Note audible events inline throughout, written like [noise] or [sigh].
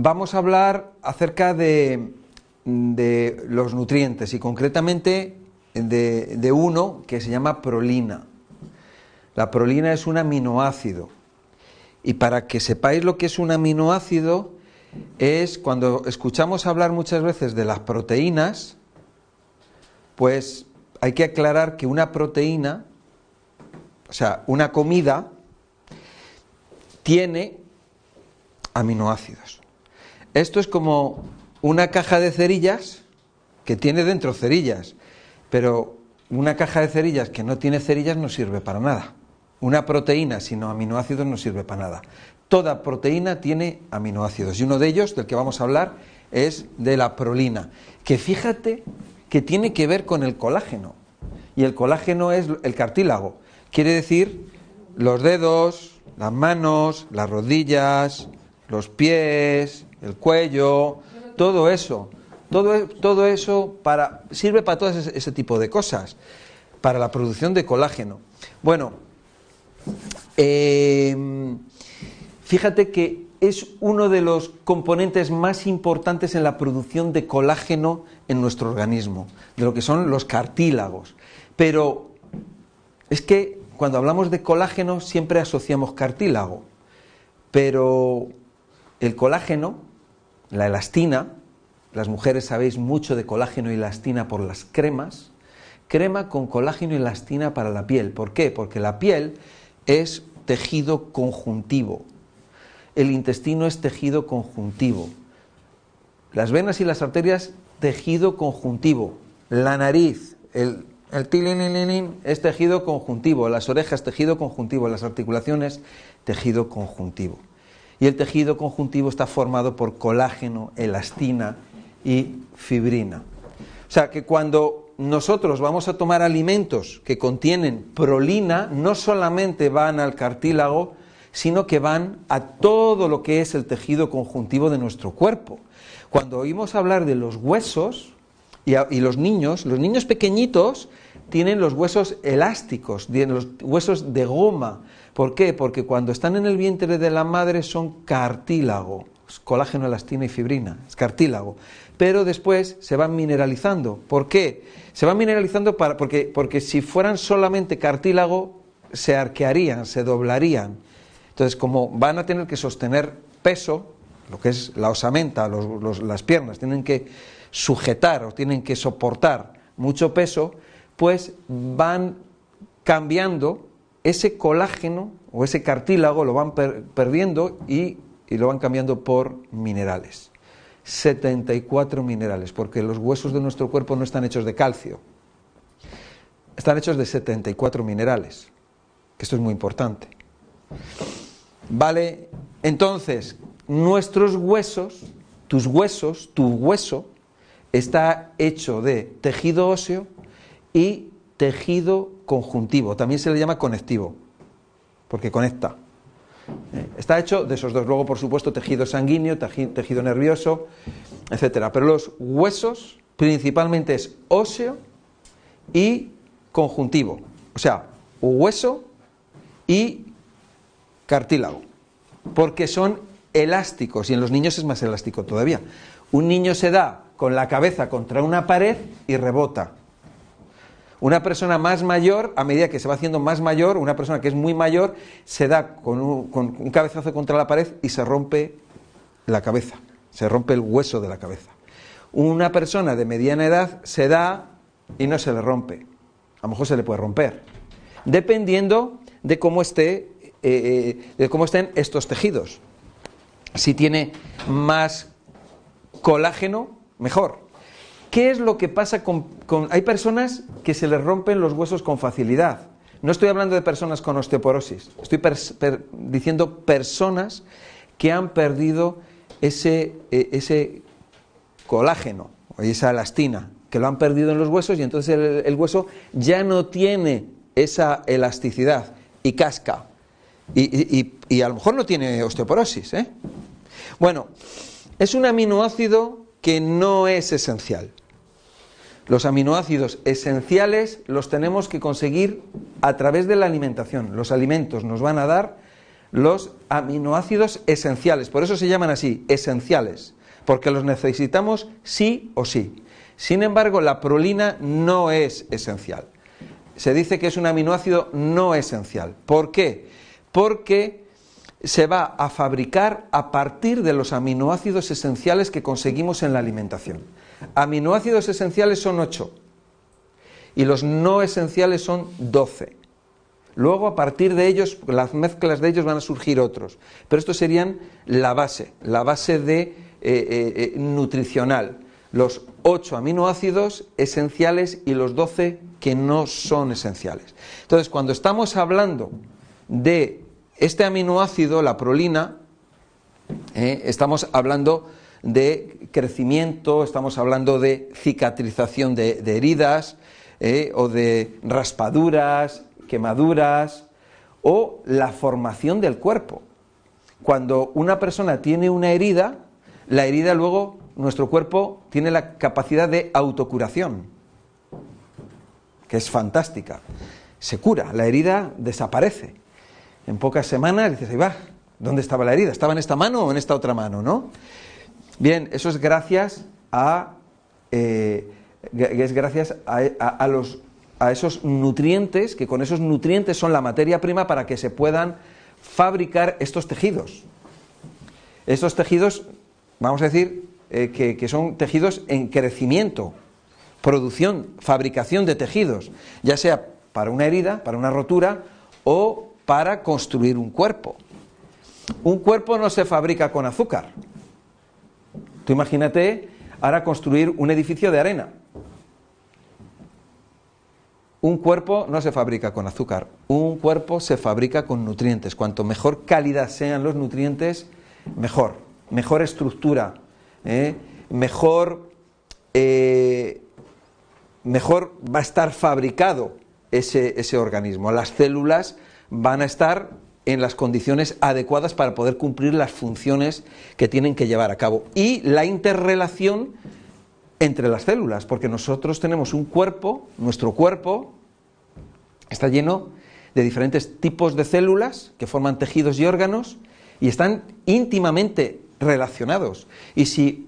vamos a hablar acerca de, los nutrientes y concretamente de, de uno que se llama prolina. La prolina es un aminoácido. Y para que sepáis lo que es un aminoácido, es cuando escuchamos hablar muchas veces de las proteínas, pues hay que aclarar que una proteína, o sea, una comida, tiene aminoácidos. Esto es como una caja de cerillas que tiene dentro cerillas, pero una caja de cerillas que no tiene cerillas no sirve para nada. Una proteína sin aminoácidos no sirve para nada. Toda proteína tiene aminoácidos y uno de ellos, del que vamos a hablar, es de la prolina, que fíjate que tiene que ver con el colágeno. Y el colágeno es el cartílago. Quiere decir los dedos, las manos, las rodillas, los pies, el cuello, todo eso. Todo, e, todo eso para, sirve para todo ese, tipo de cosas, para la producción de colágeno. Bueno, eh, fíjate que es uno de los componentes más importantes en la producción de colágeno en nuestro organismo, de lo que son los cartílagos. Pero es que cuando hablamos de colágeno siempre asociamos cartílago, pero el colágeno, la elastina, las mujeres sabéis mucho de colágeno y elastina por las cremas, crema con colágeno y elastina para la piel. ¿Por qué? Porque la piel es tejido conjuntivo. El intestino es tejido conjuntivo. Las venas y las arterias, tejido conjuntivo. La nariz, el, el es tejido conjuntivo. Las orejas, tejido conjuntivo. Las articulaciones, tejido conjuntivo. Y el tejido conjuntivo está formado por colágeno, elastina y fibrina. O sea que cuando nosotros vamos a tomar alimentos que contienen prolina, no solamente van al cartílago, sino que van a todo lo que es el tejido conjuntivo de nuestro cuerpo. Cuando oímos hablar de los huesos y, los niños, los niños pequeñitos tienen los huesos elásticos, tienen los huesos de goma. ¿Por qué? Porque cuando están en el vientre de la madre son cartílago, colágeno, elastina y fibrina, es cartílago pero después se van mineralizando. ¿Por qué? Se van mineralizando para, porque, porque si fueran solamente cartílago, se arquearían, se doblarían. Entonces, como van a tener que sostener peso, lo que es la osamenta, las piernas, tienen que sujetar o tienen que soportar mucho peso, pues van cambiando ese colágeno o ese cartílago, lo van perdiendo y lo van cambiando por minerales. 74 minerales, porque los huesos de nuestro cuerpo no están hechos de calcio, están hechos de 74 minerales, que esto es muy importante. Vale, entonces, nuestros huesos, tus huesos, tu hueso, está hecho de tejido óseo y tejido conjuntivo, también se le llama conectivo, porque conecta. Está hecho de esos dos. Luego, por supuesto, tejido sanguíneo, tejido nervioso, etcétera. Pero los huesos principalmente es óseo y conjuntivo. O sea, hueso y cartílago. Porque son elásticos y en los niños es más elástico todavía. Un niño se da con la cabeza contra una pared y rebota. Una persona más mayor, a medida que se va haciendo más mayor, una persona que es muy mayor, se da con un, cabezazo contra la pared y se rompe la cabeza, se rompe el hueso de la cabeza. Una persona de mediana edad se da y no se le rompe. A lo mejor se le puede romper, dependiendo de cómo esté, eh, eh, de cómo estén estos tejidos. Si tiene más colágeno, mejor. ¿Qué es lo que pasa con, Hay personas que se les rompen los huesos con facilidad. No estoy hablando de personas con osteoporosis, estoy diciendo personas que han perdido ese, e, ese colágeno o esa elastina, que lo han perdido en los huesos y entonces el, hueso ya no tiene esa elasticidad y casca. Y, y a lo mejor no tiene osteoporosis. ¿eh? Bueno, es un aminoácido que no es esencial. Los aminoácidos esenciales los tenemos que conseguir a través de la alimentación. Los alimentos nos van a dar los aminoácidos esenciales. Por eso se llaman así, esenciales, porque los necesitamos sí o sí. Sin embargo, la prolina no es esencial. Se dice que es un aminoácido no esencial. ¿Por qué? Porque se va a fabricar a partir de los aminoácidos esenciales que conseguimos en la alimentación. Aminoácidos esenciales son 8 y los no esenciales son 12. Luego, a partir de ellos, las mezclas de ellos van a surgir otros. Pero estos serían la base, la base de, eh, eh, eh, nutricional. Los 8 aminoácidos esenciales y los 12 que no son esenciales. Entonces, cuando estamos hablando de este aminoácido, la prolina, estamos hablando de crecimiento, estamos hablando de cicatrización de, heridas o de raspaduras, quemaduras o la formación del cuerpo. Cuando una persona tiene una herida, la herida luego, nuestro cuerpo tiene la capacidad de autocuración, que es fantástica. Se cura, la herida desaparece. En pocas semanas dices, ahí va, ¿dónde estaba la herida? ¿Estaba en esta mano o en esta otra mano? ¿no? Bien, eso es gracias a, eh, es gracias a los a esos nutrientes, que con esos nutrientes son la materia prima para que se puedan fabricar estos tejidos. Estos tejidos, vamos a decir, eh, que, son tejidos en crecimiento, producción, fabricación de tejidos, ya sea para una herida, para una rotura o para construir un cuerpo. Un cuerpo no se fabrica con azúcar. Tú imagínate ahora construir un edificio de arena. Un cuerpo no se fabrica con azúcar, un cuerpo se fabrica con nutrientes. Cuanto mejor calidad sean los nutrientes, mejor, mejor estructura, ¿eh? mejor, eh, mejor va a estar fabricado ese, ese organismo. Las células van a estar en las condiciones adecuadas para poder cumplir las funciones que tienen que llevar a cabo. Y la interrelación entre las células, porque nosotros tenemos un cuerpo, nuestro cuerpo está lleno de diferentes tipos de células que forman tejidos y órganos y están íntimamente relacionados. Y si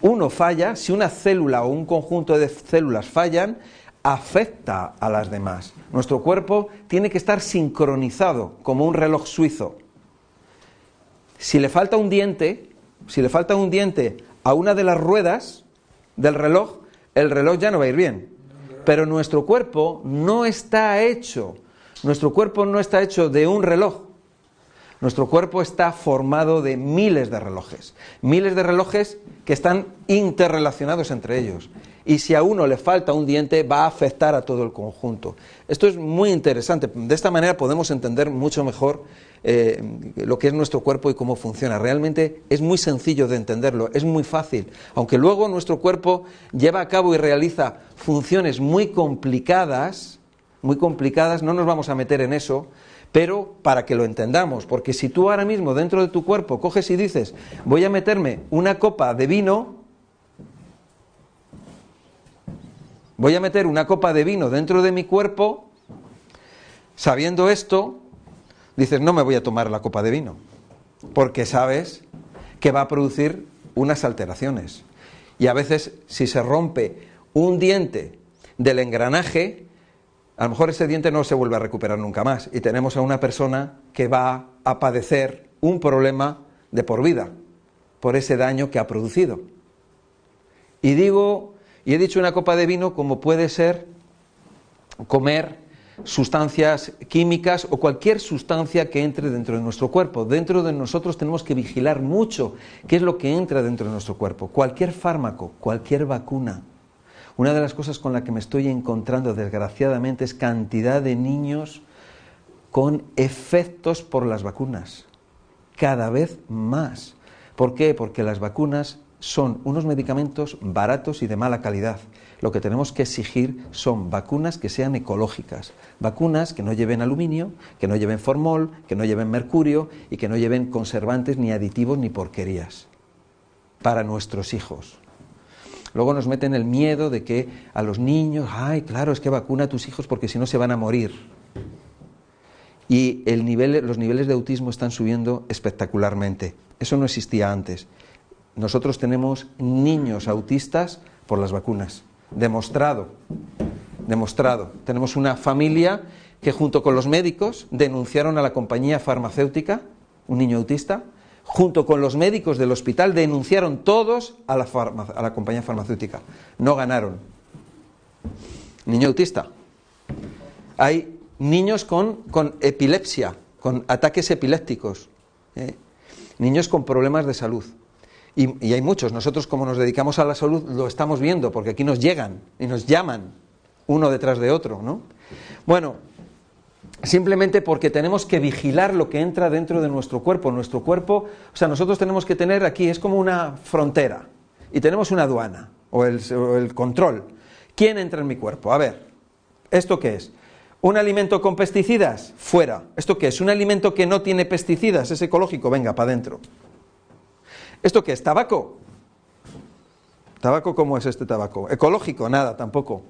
uno falla, si una célula o un conjunto de células fallan, afecta a las demás. Nuestro cuerpo tiene que estar sincronizado como un reloj suizo. Si le falta un diente, si le falta un diente a una de las ruedas, del reloj, el reloj ya no va a ir bien. Pero nuestro cuerpo no está hecho, nuestro cuerpo no está hecho de un reloj. Nuestro cuerpo está formado de miles de relojes, miles de relojes que están interrelacionados entre ellos. Y si a uno le falta un diente, va a afectar a todo el conjunto. Esto es muy interesante. De esta manera podemos entender mucho mejor eh, lo que es nuestro cuerpo y cómo funciona. Realmente es muy sencillo de entenderlo, es muy fácil. Aunque luego nuestro cuerpo lleva a cabo y realiza funciones muy complicadas, muy complicadas, no nos vamos a meter en eso, pero para que lo entendamos, porque si tú ahora mismo dentro de tu cuerpo coges y dices, voy a meterme una copa de vino, voy a meter una copa de vino dentro de mi cuerpo, sabiendo esto, dices, no me voy a tomar la copa de vino, porque sabes que va a producir unas alteraciones. Y a veces, si se rompe un diente del engranaje, a lo mejor ese diente no se vuelve a recuperar nunca más. Y tenemos a una persona que va a padecer un problema de por vida por ese daño que ha producido. Y digo, y he dicho una copa de vino como puede ser comer sustancias químicas o cualquier sustancia que entre dentro de nuestro cuerpo. Dentro de nosotros tenemos que vigilar mucho qué es lo que entra dentro de nuestro cuerpo. Cualquier fármaco, cualquier vacuna. Una de las cosas con las que me estoy encontrando desgraciadamente es cantidad de niños con efectos por las vacunas. Cada vez más. ¿Por qué? Porque las vacunas son unos medicamentos baratos y de mala calidad. Lo que tenemos que exigir son vacunas que sean ecológicas, vacunas que no lleven aluminio, que no lleven formol, que no lleven mercurio y que no lleven conservantes ni aditivos ni porquerías para nuestros hijos. Luego nos meten el miedo de que a los niños, ay, claro, es que vacuna a tus hijos porque si no se van a morir. y el nivel, los niveles de autismo están subiendo espectacularmente. Eso no existía antes. Nosotros tenemos niños autistas por las vacunas. Demostrado. Demostrado. Tenemos una familia que junto con los médicos denunciaron a la compañía farmacéutica, un niño autista, junto con los médicos del hospital denunciaron todos a la, a la compañía farmacéutica. No ganaron. Niño autista. Hay niños con, con epilepsia, con ataques epilépticos, ¿eh? niños con problemas de salud. Y, hay muchos. Nosotros, como nos dedicamos a la salud, lo estamos viendo, porque aquí nos llegan y nos llaman uno detrás de otro, ¿no? Bueno, simplemente porque tenemos que vigilar lo que entra dentro de nuestro cuerpo. Nuestro cuerpo, o sea, nosotros tenemos que tener aquí, es como una frontera, y tenemos una aduana, o el, o el control. ¿Quién entra en mi cuerpo? A ver, ¿esto qué es? ¿Un alimento con pesticidas? Fuera. ¿Esto qué es? ¿Un alimento que no tiene pesticidas? ¿Es ecológico? Venga, para adentro. ¿Esto qué es? ¿Tabaco? ¿Tabaco cómo es este tabaco? ¿Ecológico? Nada, tampoco.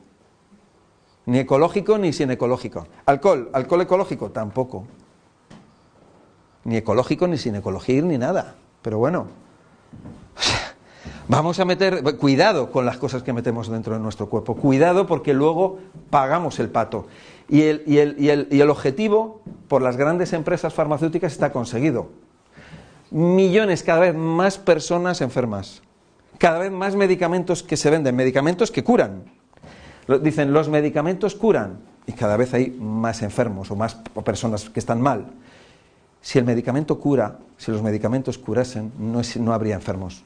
Ni ecológico ni sin ecológico. ¿Alcohol? ¿Alcohol ecológico? Tampoco. Ni ecológico ni sin ecología ni nada. Pero bueno, vamos a meter, cuidado con las cosas que metemos dentro de nuestro cuerpo. Cuidado porque luego pagamos el pato. Y el, y, el, y, el, y el, objetivo por las grandes empresas farmacéuticas está conseguido. Millones, cada vez más personas enfermas. Cada vez más medicamentos que se venden, medicamentos que curan. Dicen, los medicamentos curan y cada vez hay más enfermos o más personas que están mal. Si el medicamento cura, si los medicamentos curasen, no, no habría enfermos.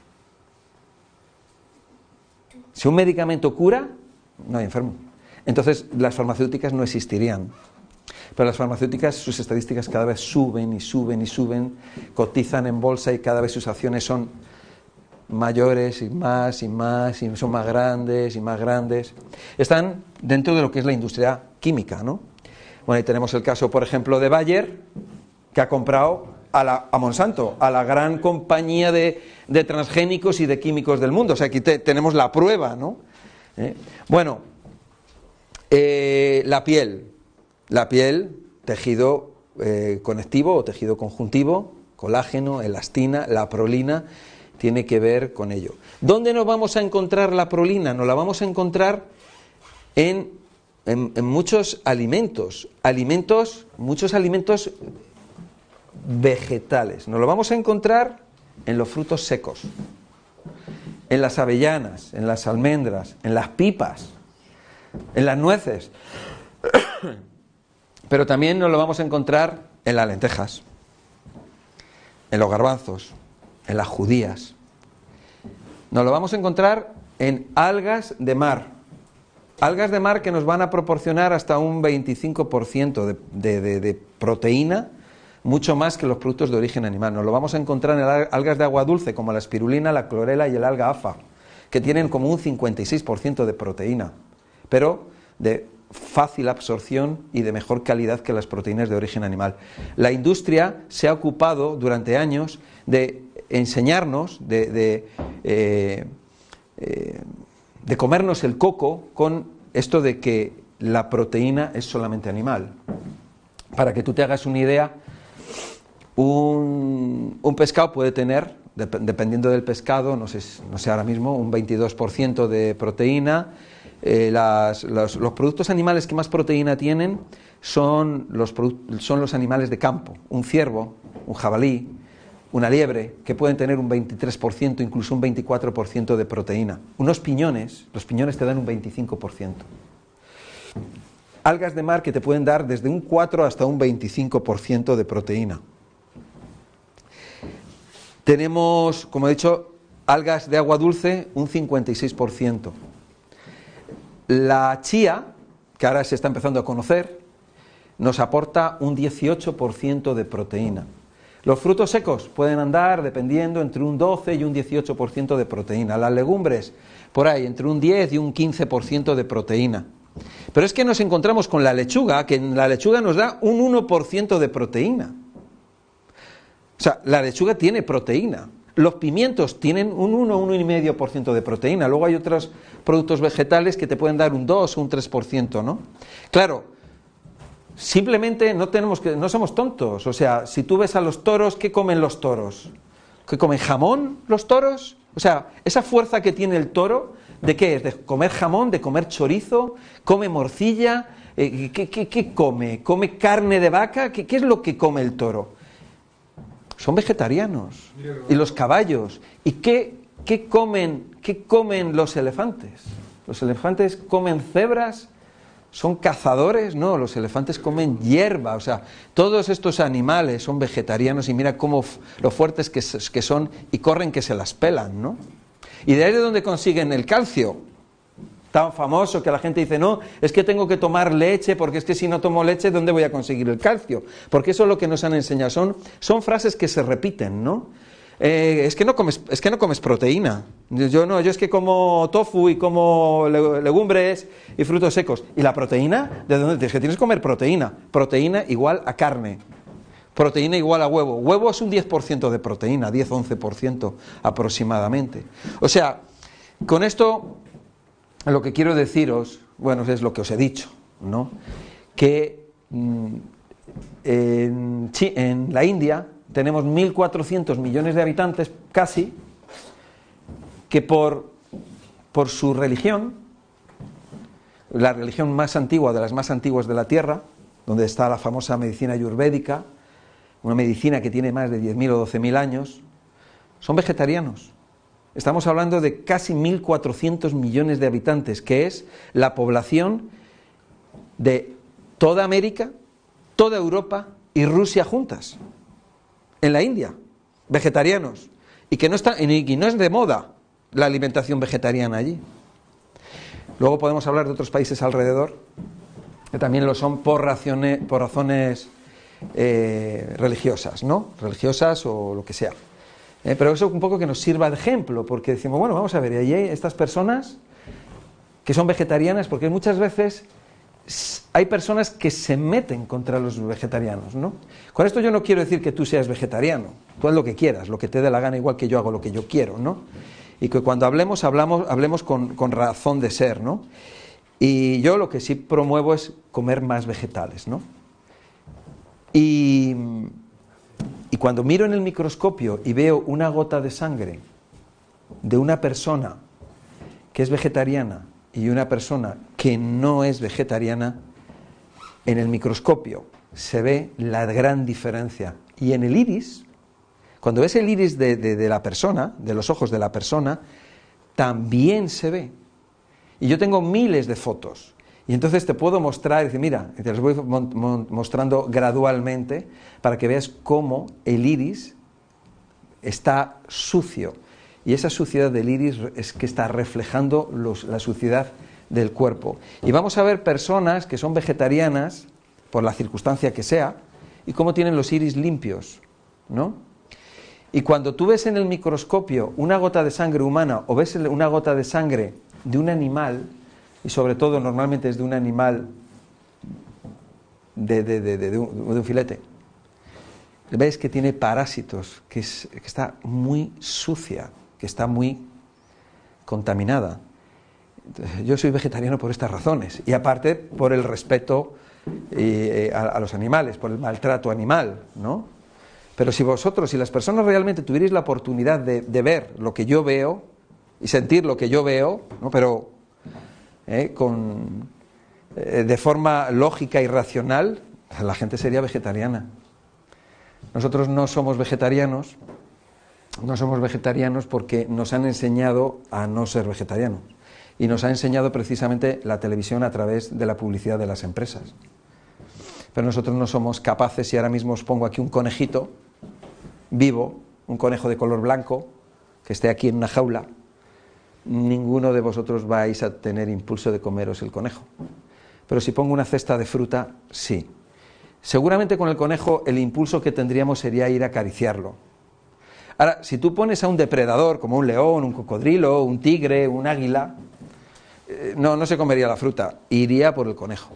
Si un medicamento cura, no hay enfermo. Entonces las farmacéuticas no existirían. Pero las farmacéuticas, sus estadísticas cada vez suben y suben y suben, cotizan en bolsa y cada vez sus acciones son mayores y más y más y son más grandes y más grandes. Están dentro de lo que es la industria química, ¿no? Bueno, ahí tenemos el caso, por ejemplo, de Bayer, que ha comprado a, la, a Monsanto, a la gran compañía de, de, transgénicos y de químicos del mundo. O sea, aquí te, tenemos la prueba, ¿no? ¿Eh? Bueno, eh, la piel. La piel, tejido eh, conectivo o tejido conjuntivo, colágeno, elastina, la prolina tiene que ver con ello. ¿Dónde nos vamos a encontrar la prolina? Nos la vamos a encontrar en, en, en muchos alimentos, alimentos, muchos alimentos vegetales. Nos lo vamos a encontrar en los frutos secos, en las avellanas, en las almendras, en las pipas, en las nueces. [coughs] Pero también nos lo vamos a encontrar en las lentejas, en los garbanzos, en las judías. Nos lo vamos a encontrar en algas de mar. Algas de mar que nos van a proporcionar hasta un 25% de, de, de, proteína, mucho más que los productos de origen animal. Nos lo vamos a encontrar en algas de agua dulce como la espirulina, la clorela y el alga afa, que tienen como un 56% de proteína, pero de fácil absorción y de mejor calidad que las proteínas de origen animal. La industria se ha ocupado durante años de enseñarnos, de, eh, eh, de, comernos el coco con esto de que la proteína es solamente animal. Para que tú te hagas una idea, un, un pescado puede tener, dependiendo del pescado, no sé, no sé ahora mismo, un 22% de proteína. Eh, los, productos animales que más proteína tienen son los, son los animales de campo, un ciervo, un jabalí, una liebre, que pueden tener un 23%, incluso un 24% de proteína. Unos piñones, los piñones te dan un 25%. Algas de mar que te pueden dar desde un 4 hasta un 25% de proteína. Tenemos, como he dicho, algas de agua dulce, un 56%. La chía, que ahora se está empezando a conocer, nos aporta un 18% de proteína. Los frutos secos pueden andar dependiendo entre un 12 y un 18% de proteína. Las legumbres, por ahí, entre un 10 y un 15% de proteína. Pero es que nos encontramos con la lechuga, que en la lechuga nos da un 1% de proteína. O sea, la lechuga tiene proteína. Los pimientos tienen un 1 1,5% de proteína. Luego hay otros productos vegetales que te pueden dar un 2 o un 3%, ¿no? Claro, simplemente no tenemos que, no somos tontos. O sea, si tú ves a los toros, ¿qué comen los toros? ¿Qué comen jamón los toros? O sea, esa fuerza que tiene el toro, ¿de qué es? ¿De comer jamón? ¿De comer chorizo? ¿Come morcilla? Eh, ¿qué, come? ¿Come carne de vaca? ¿Qué, es lo que come el toro? Son vegetarianos. Y los caballos. ¿Y qué, qué, comen, qué comen los elefantes? ¿Los elefantes comen cebras? ¿Son cazadores? No, los elefantes comen hierba. O sea, todos estos animales son vegetarianos y mira cómo lo fuertes que, que son y corren que se las pelan, ¿no? ¿Y de ahí de dónde consiguen el calcio? Tan famoso que la gente dice, no, es que tengo que tomar leche, porque es que si no tomo leche, ¿dónde voy a conseguir el calcio? Porque eso es lo que nos han enseñado. Son, son frases que se repiten, ¿no? Eh, es, que no comes, es que no comes proteína. Yo no, yo es que como tofu y como legumbres y frutos secos. ¿Y la proteína? ¿De dónde? Es que tienes que comer proteína. Proteína igual a carne. Proteína igual a huevo. Huevo es un 10% de proteína, 10-11% aproximadamente. O sea, con esto lo que quiero deciros, bueno, es lo que os he dicho, ¿no? Que mm, en, en la India tenemos 1.400 millones de habitantes, casi, que por, por su religión, la religión más antigua de las más antiguas de la Tierra, donde está la famosa medicina ayurvédica, una medicina que tiene más de 10.000 o 12.000 años, son vegetarianos. Estamos hablando de casi 1.400 millones de habitantes, que es la población de toda América, toda Europa y Rusia juntas en la India, vegetarianos, y que no, está, y no es de moda la alimentación vegetariana allí. Luego podemos hablar de otros países alrededor, que también lo son por, razones eh, religiosas, ¿no? Religiosas o lo que sea. Eh, pero eso un poco que nos sirva de ejemplo, porque decimos, bueno, vamos a ver, y allí hay estas personas que son vegetarianas, porque muchas veces hay personas que se meten contra los vegetarianos, ¿no? Con esto yo no quiero decir que tú seas vegetariano, tú haz lo que quieras, lo que te dé la gana, igual que yo hago lo que yo quiero, ¿no? Y que cuando hablemos, hablamos, hablemos con, con razón de ser, ¿no? Y yo lo que sí promuevo es comer más vegetales, ¿no? Y, y cuando miro en el microscopio y veo una gota de sangre de una persona que es vegetariana y una persona que no es vegetariana, en el microscopio se ve la gran diferencia. Y en el iris, cuando ves el iris de, la persona, de los ojos de la persona, también se ve. Y yo tengo miles de fotos. Y entonces te puedo mostrar, decir, mira, te las voy mostrando gradualmente para que veas cómo el iris está sucio. Y esa suciedad del iris es que está reflejando la suciedad del cuerpo. Y vamos a ver personas que son vegetarianas, por la circunstancia que sea, y cómo tienen los iris limpios, ¿no? Y cuando tú ves en el microscopio una gota de sangre humana o ves una gota de sangre de un animal, y sobre todo normalmente es de un animal de, de, un, filete, ves que tiene parásitos, que, que está muy sucia, que está muy contaminada. Yo soy vegetariano por estas razones y aparte por el respeto eh, a, los animales, por el maltrato animal, ¿no? Pero si vosotros, si las personas realmente tuvierais la oportunidad de, ver lo que yo veo y sentir lo que yo veo, ¿no? pero eh, con, eh, de forma lógica y racional, la gente sería vegetariana. Nosotros no somos vegetarianos no somos vegetarianos porque nos han enseñado a no ser vegetarianos. Y nos ha enseñado precisamente la televisión a través de la publicidad de las empresas. Pero nosotros no somos capaces, y ahora mismo os pongo aquí un conejito vivo, un conejo de color blanco, que esté aquí en una jaula, ninguno de vosotros vais a tener impulso de comeros el conejo. Pero si pongo una cesta de fruta, sí. Seguramente con el conejo el impulso que tendríamos sería ir a acariciarlo, Ahora, si tú pones a un depredador como un león, un cocodrilo, un tigre, un águila, eh, no, no se comería la fruta, iría por el conejo.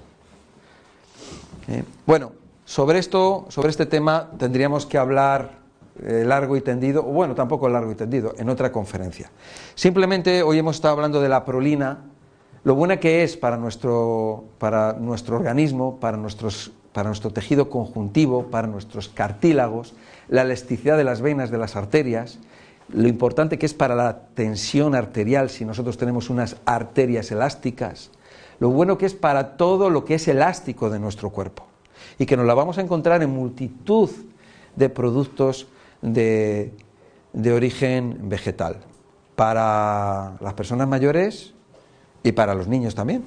¿Eh? Bueno, sobre esto, sobre este tema tendríamos que hablar eh, largo y tendido, o bueno, tampoco largo y tendido, en otra conferencia. Simplemente hoy hemos estado hablando de la prolina, lo buena que es para nuestro, para nuestro organismo, para nuestros para nuestro tejido conjuntivo, para nuestros cartílagos, la elasticidad de las venas, de las arterias, lo importante que es para la tensión arterial si nosotros tenemos unas arterias elásticas, lo bueno que es para todo lo que es elástico de nuestro cuerpo y que nos la vamos a encontrar en multitud de productos de, de origen vegetal, para las personas mayores y para los niños también.